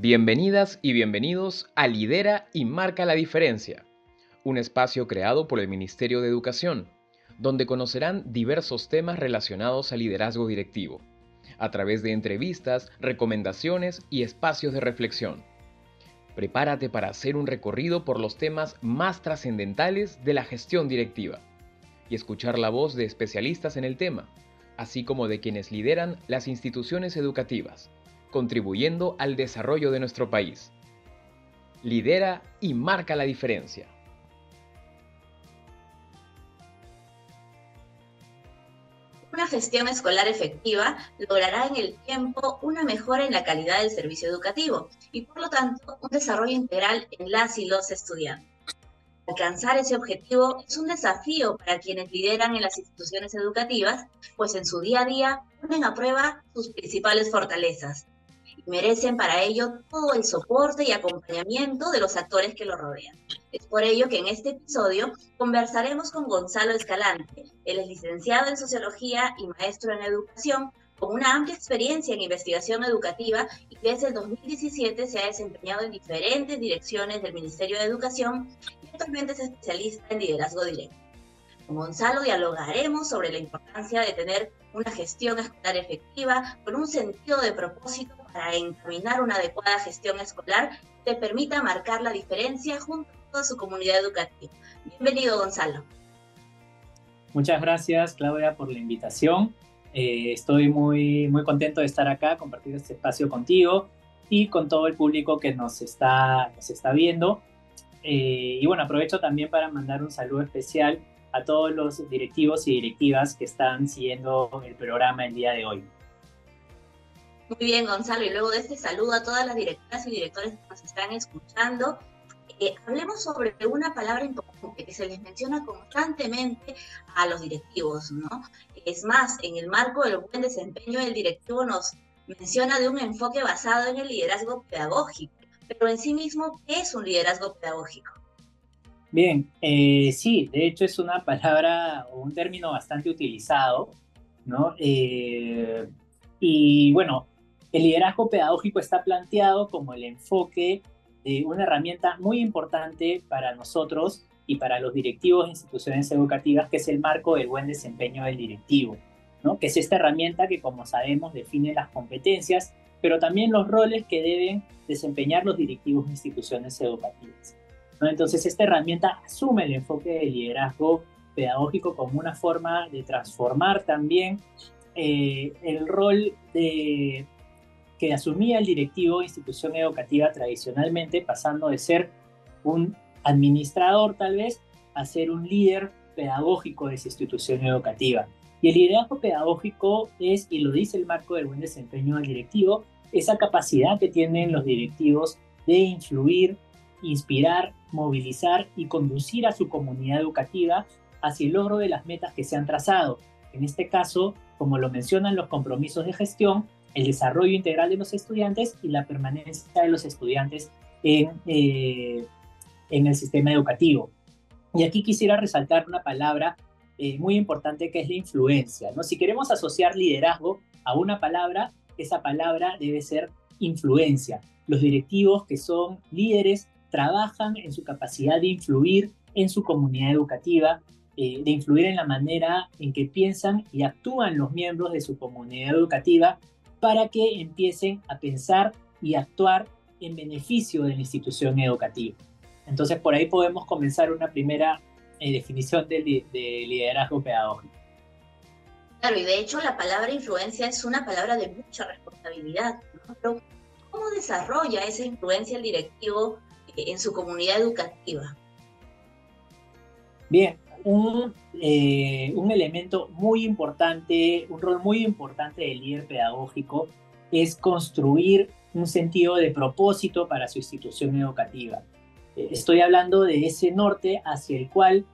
Bienvenidas y bienvenidos a Lidera y Marca la Diferencia, un espacio creado por el Ministerio de Educación, donde conocerán diversos temas relacionados al liderazgo directivo, a través de entrevistas, recomendaciones y espacios de reflexión. Prepárate para hacer un recorrido por los temas más trascendentales de la gestión directiva y escuchar la voz de especialistas en el tema, así como de quienes lideran las instituciones educativas contribuyendo al desarrollo de nuestro país. Lidera y marca la diferencia. Una gestión escolar efectiva logrará en el tiempo una mejora en la calidad del servicio educativo y por lo tanto un desarrollo integral en las y los estudiantes. Alcanzar ese objetivo es un desafío para quienes lideran en las instituciones educativas, pues en su día a día ponen a prueba sus principales fortalezas, merecen para ello todo el soporte y acompañamiento de los actores que lo rodean. Es por ello que en este episodio conversaremos con Gonzalo Escalante. Él es licenciado en Sociología y maestro en Educación, con una amplia experiencia en investigación educativa y desde el 2017 se ha desempeñado en diferentes direcciones del Ministerio de Educación y actualmente es especialista en liderazgo directo. Con Gonzalo dialogaremos sobre la importancia de tener una gestión escolar efectiva con un sentido de propósito para encaminar una adecuada gestión escolar que permita marcar la diferencia junto a toda su comunidad educativa. Bienvenido, Gonzalo. Muchas gracias, Claudia, por la invitación. Eh, estoy muy, muy contento de estar acá, compartir este espacio contigo y con todo el público que nos está, nos está viendo. Eh, y bueno, aprovecho también para mandar un saludo especial a todos los directivos y directivas que están siguiendo el programa el día de hoy. Muy bien, Gonzalo. Y luego de este saludo a todas las directoras y directores que nos están escuchando, eh, hablemos sobre una palabra importante que se les menciona constantemente a los directivos, ¿no? Es más, en el marco del buen desempeño del directivo nos menciona de un enfoque basado en el liderazgo pedagógico. Pero en sí mismo, ¿qué es un liderazgo pedagógico? Bien, eh, sí, de hecho es una palabra o un término bastante utilizado, ¿no? Eh, y bueno, el liderazgo pedagógico está planteado como el enfoque de una herramienta muy importante para nosotros y para los directivos de instituciones educativas, que es el marco del buen desempeño del directivo, ¿no? que es esta herramienta que, como sabemos, define las competencias, pero también los roles que deben desempeñar los directivos de instituciones educativas. Entonces, esta herramienta asume el enfoque del liderazgo pedagógico como una forma de transformar también eh, el rol de que asumía el directivo de institución educativa tradicionalmente, pasando de ser un administrador tal vez a ser un líder pedagógico de esa institución educativa. Y el liderazgo pedagógico es, y lo dice el marco del buen desempeño del directivo, esa capacidad que tienen los directivos de influir, inspirar, movilizar y conducir a su comunidad educativa hacia el logro de las metas que se han trazado. En este caso, como lo mencionan los compromisos de gestión, el desarrollo integral de los estudiantes y la permanencia de los estudiantes en, eh, en el sistema educativo. Y aquí quisiera resaltar una palabra eh, muy importante que es la influencia. ¿no? Si queremos asociar liderazgo a una palabra, esa palabra debe ser influencia. Los directivos que son líderes trabajan en su capacidad de influir en su comunidad educativa, eh, de influir en la manera en que piensan y actúan los miembros de su comunidad educativa para que empiecen a pensar y actuar en beneficio de la institución educativa. Entonces, por ahí podemos comenzar una primera eh, definición de, liderazgo pedagógico. Claro, y de hecho la palabra influencia es una palabra de mucha responsabilidad. Pero, ¿cómo desarrolla esa influencia el directivo eh, en su comunidad educativa? Bien, eh, un, elemento muy importante, un rol muy importante del líder pedagógico es construir un sentido de propósito para su institución educativa. Eh, estoy hablando de ese norte hacia el cual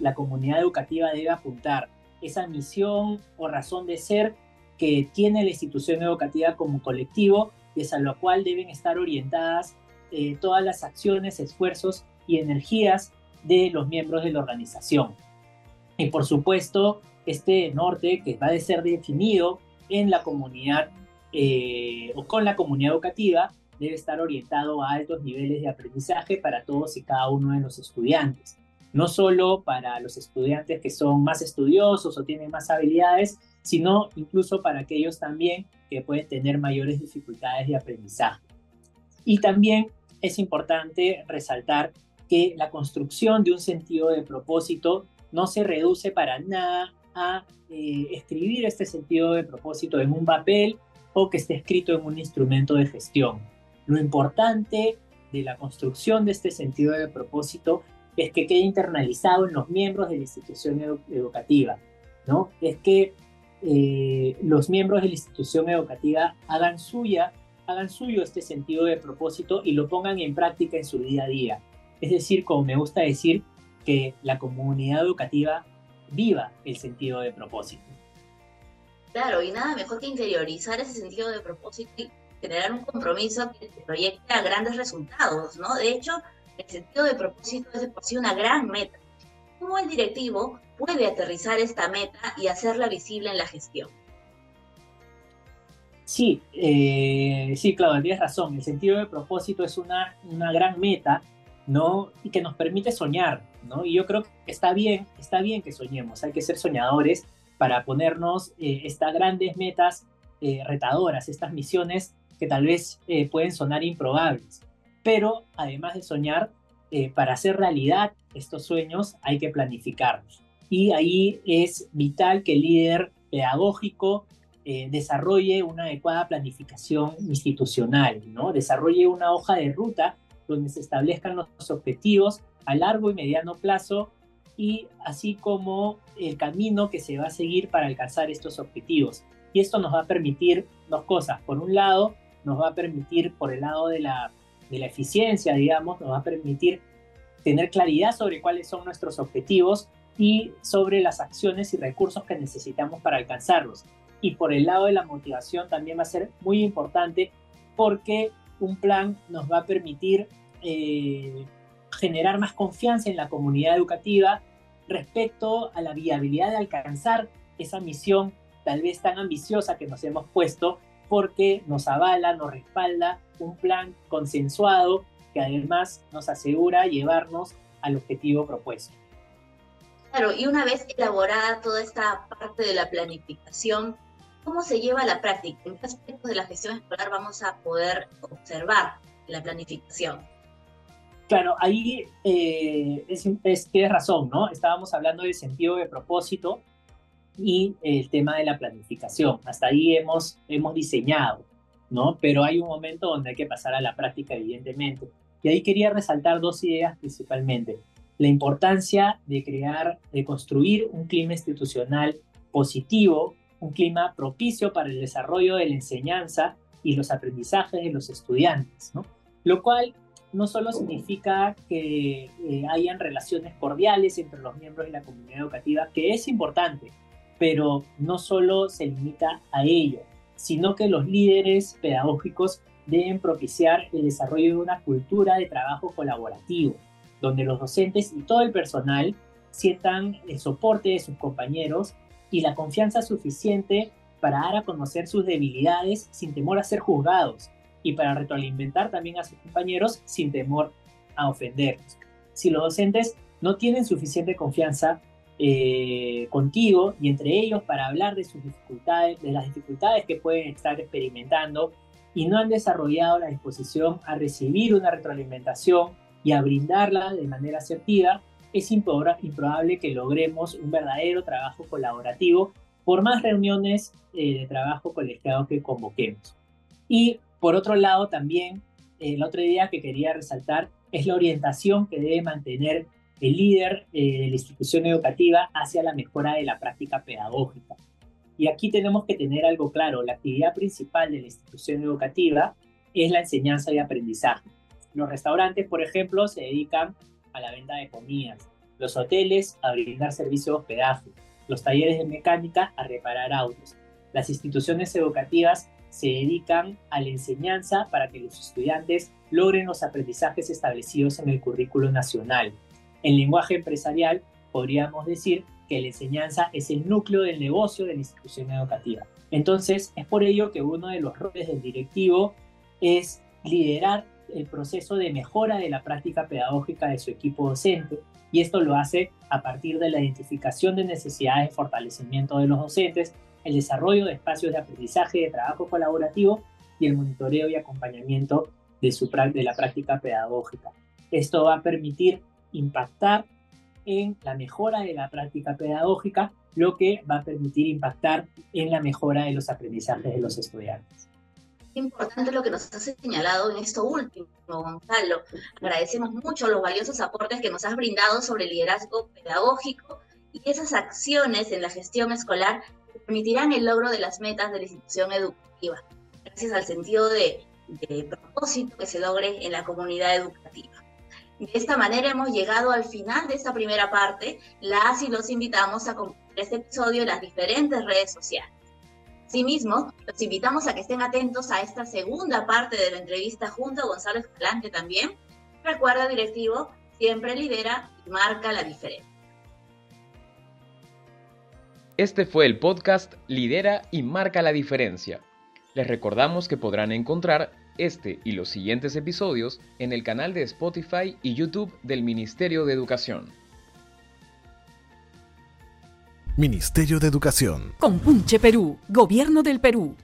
la comunidad educativa debe apuntar, esa misión o razón de ser que tiene la institución educativa como colectivo y es a lo cual deben estar orientadas eh, todas las acciones, esfuerzos y energías de los miembros de la organización. Y por supuesto, este norte que va a ser definido en la comunidad eh, o con la comunidad educativa debe estar orientado a altos niveles de aprendizaje para todos y cada uno de los estudiantes. No solo para los estudiantes que son más estudiosos o tienen más habilidades, sino incluso para aquellos también que pueden tener mayores dificultades de aprendizaje. Y también es importante resaltar que la construcción de un sentido de propósito no se reduce para nada a eh, escribir este sentido de propósito en un papel o que esté escrito en un instrumento de gestión. Lo importante de la construcción de este sentido de propósito es que quede internalizado en los miembros de la institución educativa, ¿no? Es que eh, los miembros de la institución educativa hagan suya, hagan suyo este sentido de propósito y lo pongan en práctica en su día a día. Es decir, como me gusta decir, que la comunidad educativa viva el sentido de propósito. Claro, y nada mejor que interiorizar ese sentido de propósito y generar un compromiso que proyecte a grandes resultados, ¿no? De hecho, el sentido de propósito es de por sí una gran meta. ¿Cómo el directivo puede aterrizar esta meta y hacerla visible en la gestión? Sí, eh, sí, Claudia, tienes razón. El sentido de propósito es una, una gran meta, ¿no? Y que nos permite soñar, ¿no? Y yo creo que está bien, está bien que soñemos, hay que ser soñadores para ponernos eh, estas grandes metas eh, retadoras, estas misiones que tal vez eh, pueden sonar improbables. Pero además de soñar, para hacer realidad estos sueños hay que planificarlos. Y ahí es vital que el líder pedagógico desarrolle una adecuada planificación institucional, ¿no? desarrolle una hoja de ruta donde se establezcan los objetivos a largo y mediano plazo y así como el camino que se va a seguir para alcanzar estos objetivos. Y esto nos va a permitir dos cosas. Por un lado, nos va a permitir, por el lado de la, de la eficiencia, digamos, nos va a permitir tener claridad sobre cuáles son nuestros objetivos y sobre las acciones y recursos que necesitamos para alcanzarlos. Y por el lado de la motivación también va a ser muy importante porque un plan nos va a permitir eh, generar más confianza en la comunidad educativa respecto a la viabilidad de alcanzar esa misión tal vez tan ambiciosa que nos hemos puesto porque nos avala, nos respalda un plan consensuado que además nos asegura llevarnos al objetivo propuesto. Claro, y una vez elaborada toda esta parte de la planificación, ¿cómo se lleva a la práctica? ¿En qué aspectos de la gestión escolar vamos a poder observar la planificación? Claro, ahí eh, es, tienes razón, ¿no? Estábamos hablando del sentido de propósito y el tema de la planificación. Hasta ahí hemos, hemos diseñado, ¿no? Pero hay un momento donde hay que pasar a la práctica, evidentemente. Y ahí quería resaltar dos ideas principalmente. La importancia de crear, de construir un clima institucional positivo, un clima propicio para el desarrollo de la enseñanza y los aprendizajes de los estudiantes. Lo cual no solo significa que eh, hayan relaciones cordiales entre los miembros de la comunidad educativa, que es importante, pero no solo se limita a ello, sino que los líderes pedagógicos deben propiciar el desarrollo de una cultura de trabajo colaborativo, donde los docentes y todo el personal sientan el soporte de sus compañeros y la confianza suficiente para dar a conocer sus debilidades sin temor a ser juzgados y para retroalimentar también a sus compañeros sin temor a ofenderlos. Si los docentes no tienen suficiente confianza eh, contigo y entre ellos para hablar de sus dificultades, de las dificultades que pueden estar experimentando y no han desarrollado la disposición a recibir una retroalimentación y a brindarla de manera asertiva, es improbable que logremos un verdadero trabajo colaborativo por más reuniones eh, de trabajo colegiado que convoquemos. Y por otro lado, también eh, la otra idea que quería resaltar es la orientación que debe mantener el líder eh, de la institución educativa hacia la mejora de la práctica pedagógica. Y aquí tenemos que tener algo claro, la actividad principal de la institución educativa es la enseñanza y aprendizaje. Los restaurantes, por ejemplo, se dedican a la venta de comidas, los hoteles a brindar servicio de hospedaje, los talleres de mecánica a reparar autos. Las instituciones educativas se dedican a la enseñanza para que los estudiantes logren los aprendizajes establecidos en el currículo nacional. En lenguaje empresarial, podríamos decir que la enseñanza es el núcleo del negocio de la institución educativa. Entonces, es por ello que uno de los roles del directivo es liderar el proceso de mejora de la práctica pedagógica de su equipo docente y esto lo hace a partir de la identificación de necesidades de fortalecimiento de los docentes, el desarrollo de espacios de aprendizaje, de trabajo colaborativo y el monitoreo y acompañamiento de, su, de la práctica pedagógica. Esto va a permitir impactar en la mejora de la práctica pedagógica, lo que va a permitir impactar en la mejora de los aprendizajes de los estudiantes importante lo que nos has señalado en esto último, Gonzalo. Agradecemos mucho los valiosos aportes que nos has brindado sobre el liderazgo pedagógico y esas acciones en la gestión escolar que permitirán el logro de las metas de la institución educativa, gracias al sentido de, propósito que se logre en la comunidad educativa. De esta manera hemos llegado al final de esta primera parte. Las y los invitamos a compartir este episodio en las diferentes redes sociales. Asimismo, los invitamos a que estén atentos a esta segunda parte de la entrevista junto a Gonzalo Escalante también. Recuerda, directivo, siempre lidera y marca la diferencia. Este fue el podcast Lidera y marca la diferencia. Les recordamos que podrán encontrar este y los siguientes episodios en el canal de Spotify y YouTube del Ministerio de Educación. Ministerio de Educación. Compunche Perú, Gobierno del Perú.